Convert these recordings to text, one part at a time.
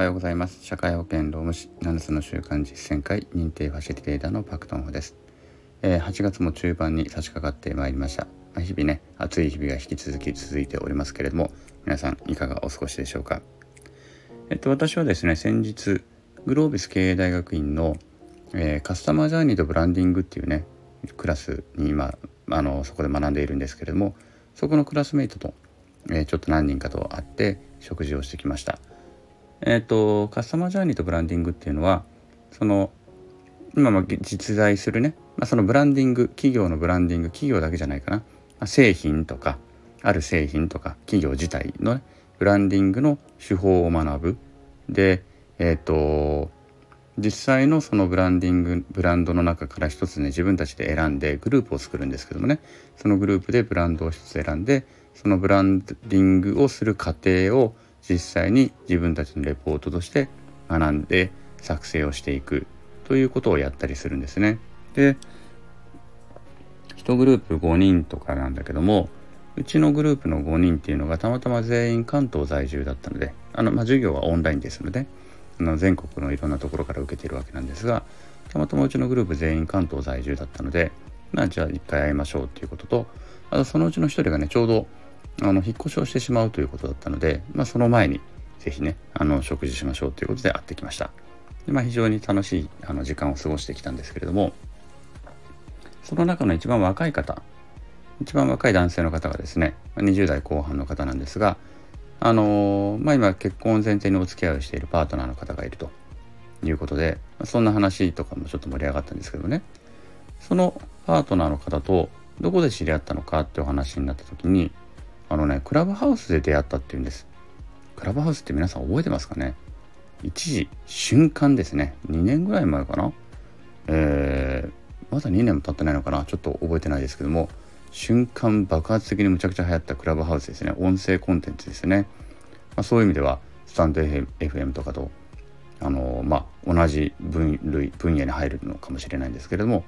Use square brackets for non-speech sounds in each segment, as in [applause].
はようございます。社会保険労務士7つの習慣実践会認定ファシリテーターのパクトンホです、えー、8月も中盤に差し掛かってまいりました、まあ、日々ね暑い日々が引き続き続いておりますけれども皆さんいかがお過ごしでしょうか？えっと私はですね先日グロービス経営大学院の、えー、カスタマージャーニーとブランディングっていうねクラスに今あのそこで学んでいるんですけれどもそこのクラスメイトと、えー、ちょっと何人かと会って食事をしてきました。えっ、ー、とカスタマージャーニーとブランディングっていうのはその今も実在するね、まあ、そのブランディング企業のブランディング企業だけじゃないかな、まあ、製品とかある製品とか企業自体の、ね、ブランディングの手法を学ぶ。でえっ、ー、と実際のそのブランディングブランドの中から一つね自分たちで選んでグループを作るんですけどもね。そのグループでブランドを一つ選んでそのブランディングをする過程を実際に自分たちのレポートとして学んで作成をしていくということをやったりするんですね。で1グループ5人とかなんだけどもうちのグループの5人っていうのがたまたま全員関東在住だったのであの、まあ、授業はオンラインですのであの全国のいろんなところから受けているわけなんですがたまたまうちのグループ全員関東在住だったのでまあじゃあ一回会いましょうっていうこととあとそのうちの1人がねちょうどあの引っ越しをしてしまうということだったので、まあ、その前に是非ねあの食事しましょうということで会ってきました。で、まあ、非常に楽しいあの時間を過ごしてきたんですけれどもその中の一番若い方一番若い男性の方がですね20代後半の方なんですがあのー、まあ今結婚前提にお付き合いをしているパートナーの方がいるということでそんな話とかもちょっと盛り上がったんですけどね。そのパートナーの方とどこで知り合ったのかってお話になった時にあのねクラブハウスで出会ったっていうんです。クラブハウスって皆さん覚えてますかね？一時瞬間ですね。2年ぐらい前かな？えー、まだ2年も経ってないのかな？ちょっと覚えてないですけども。瞬間爆発的にむちゃくちゃ流行ったクラブハウスですね。音声コンテンツですね、まあ、そういう意味ではスタンド FM とかとあのまあ同じ分類分野に入るのかもしれないんですけれども。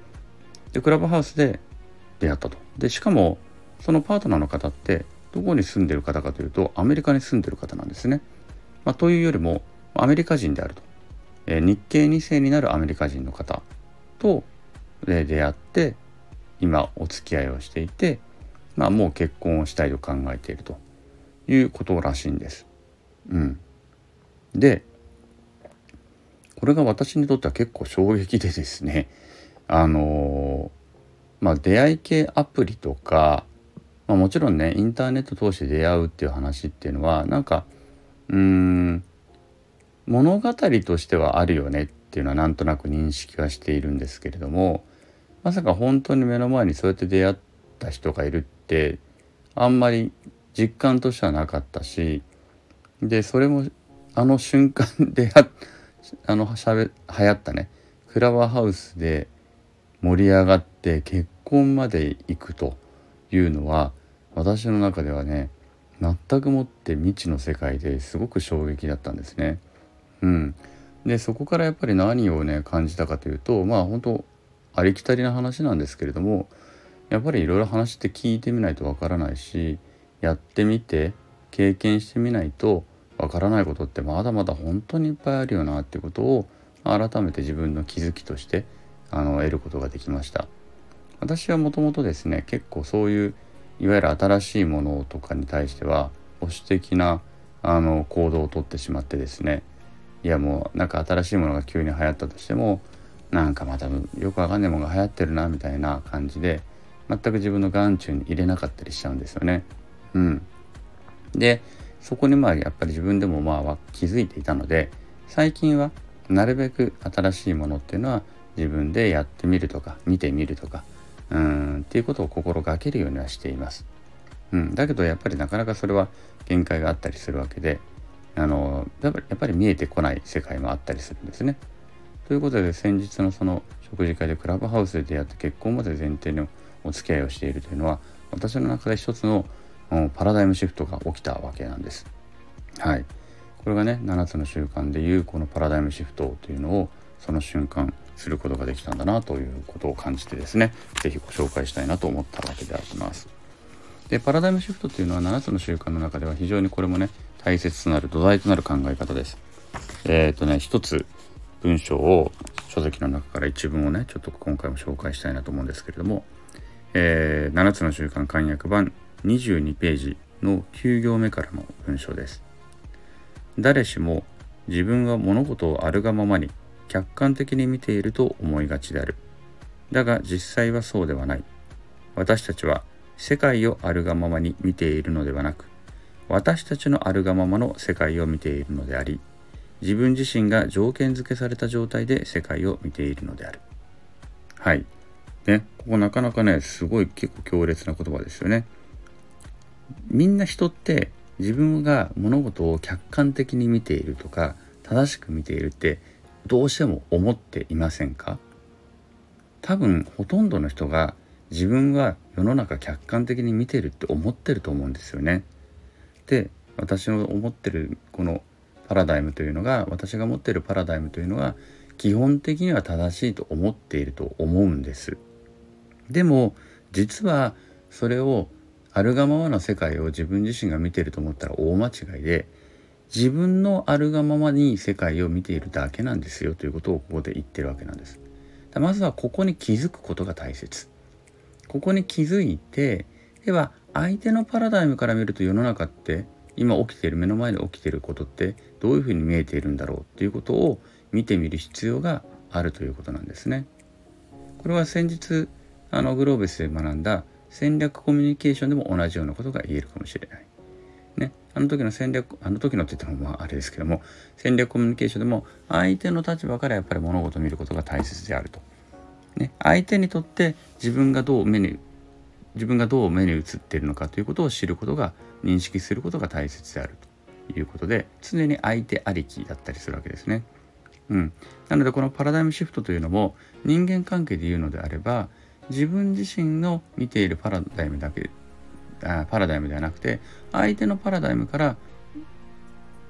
でクラブハウスで出会ったと。でしかもそのパートナーの方ってどこに住んでる方かというとアメリカに住んでる方なんですね。まあ、というよりもアメリカ人であると、えー、日系2世になるアメリカ人の方と、えー、出会って今お付き合いをしていて、まあ、もう結婚をしたいと考えているということらしいんです。うん、でこれが私にとっては結構衝撃でですねあのー、まあ出会い系アプリとかまあ、もちろんねインターネット通して出会うっていう話っていうのはなんかうん物語としてはあるよねっていうのはなんとなく認識はしているんですけれどもまさか本当に目の前にそうやって出会った人がいるってあんまり実感としてはなかったしでそれもあの瞬間で [laughs] あのしゃべ流行ったねクラブハウスで盛り上がって結婚まで行くと。いうのは私の中ではね全くもって未知の世界ですごく衝撃だったんですね。うん、でそこからやっぱり何をね感じたかというとまあ本当ありきたりな話なんですけれどもやっぱりいろいろ話って聞いてみないとわからないしやってみて経験してみないとわからないことってまだまだ本当にいっぱいあるよなっていうことを改めて自分の気づきとしてあの得ることができました。私はもともとですね結構そういういわゆる新しいものとかに対しては保守的なあの行動をとってしまってですねいやもうなんか新しいものが急に流行ったとしてもなんかまたよくわかんないものが流行ってるなみたいな感じで全く自分の眼中に入れなかったりしちゃうんですよね。うん、でそこにまあやっぱり自分でもまあ気づいていたので最近はなるべく新しいものっていうのは自分でやってみるとか見てみるとかうんっていうことを心がけるようにはしています。うん、だけどやっぱりなかなかそれは限界があったりするわけであのやっぱり見えてこない世界もあったりするんですね。ということで先日のその食事会でクラブハウスで出会って結婚まで前提のお付き合いをしているというのは私の中で一つのパラダイムシフトが起きたわけなんです。はい。これがね7つの習慣でいうこのパラダイムシフトというのをその瞬間することができたんだなということを感じてですね是非ご紹介したいなと思ったわけであります。でパラダイムシフトっていうのは7つの習慣の中では非常にこれもね大切となる土台となる考え方です。えっ、ー、とね一つ文章を書籍の中から一文をねちょっと今回も紹介したいなと思うんですけれども、えー、7つの習慣簡約版22ページの9行目からの文章です。誰しも自分は物事をあるがままに客観的に見ていると思いがちである。だが実際はそうではない。私たちは世界をあるがままに見ているのではなく、私たちのあるがままの世界を見ているのであり、自分自身が条件付けされた状態で世界を見ているのである。はい。ね、ここなかなかね、すごい結構強烈な言葉ですよね。みんな人って自分が物事を客観的に見ているとか正しく見ているってどうしても思っていませんか？多分ほとんどの人が自分は世の中客観的に見てるって思ってると思うんですよね。で私の思ってるこのパラダイムというのが私が持ってるパラダイムというのは基本的には正しいと思っていると思うんです。でも実はそれをあるがままの世界を自分自身が見てると思ったら大間違いで自分のあるがままに世界を見ているだけなんですよということをここで言ってるわけなんです。まずはここに気づくことが大切。ここに気づいてでは相手のパラダイムから見ると世の中って今起きている目の前で起きていることってどういうふうに見えているんだろうっていうことを見てみる必要があるということなんですね。これは先日あのグローベスで学んだ戦略コミュニケーションでも同じようなことが言えるかもしれない。ね、あの時の戦略あの時のって言ってもああれですけども戦略コミュニケーションでも相手の立場からやっぱり物事を見ることが大切であると。ね、相手にとって自分がどう目に自分がどう目に映っているのかということを知ることが認識することが大切であるということで常に相手ありきだったりするわけですね。うん、なのでこのパラダイムシフトというのも人間関係で言うのであれば自分自身の見ているパラダイムだけあパラダイムではなくて相手のパラダイムから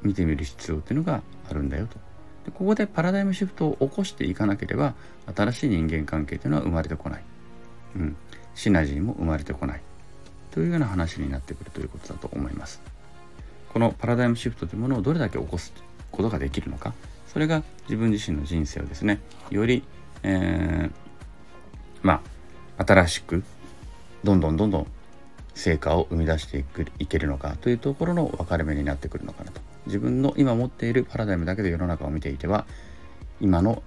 見てみる必要っていうのがあるんだよと。でここでパラダイムシフトを起こしていかなければ新しい人間関係というのは生まれてこない。うん、シナジーも生まれてこない。というような話になってくるということだと思います。このパラダイムシフトというものをどれだけ起こすことができるのかそれが自分自身の人生をですねより、えー、まあ新しくどんどんどんどん成果を生み出していくいけるのかというところの分かれ目になってくるのかなと自分の今持っているパラダイムだけで世の中を見ていては今の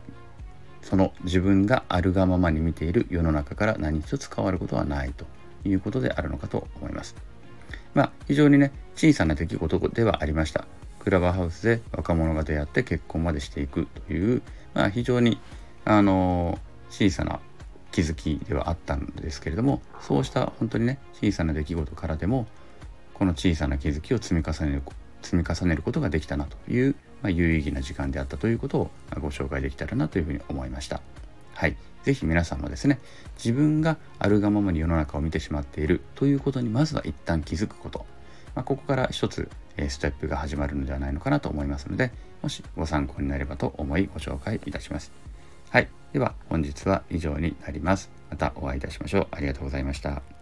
その自分があるがままに見ている世の中から何一つ変わることはないということであるのかと思います。まあ非常にね小さな出来事ではありました。クラブハウスで若者が出会って結婚までしていくという、まあ、非常にあの小さな気づきではあったんですけれどもそうした本当にね小さな出来事からでもこの小さな気づきを積み重ねる積み重ねることができたなという、まあ、有意義な時間であったということをご紹介できたらなというふうに思いました。はい。ぜひ皆さんもですね、自分があるがままに世の中を見てしまっているということにまずは一旦気づくこと。まあ、ここから一つ、えステップが始まるのではないのかなと思いますので、もしご参考になればと思いご紹介いたします。はい。では本日は以上になります。またお会いいたしましょう。ありがとうございました。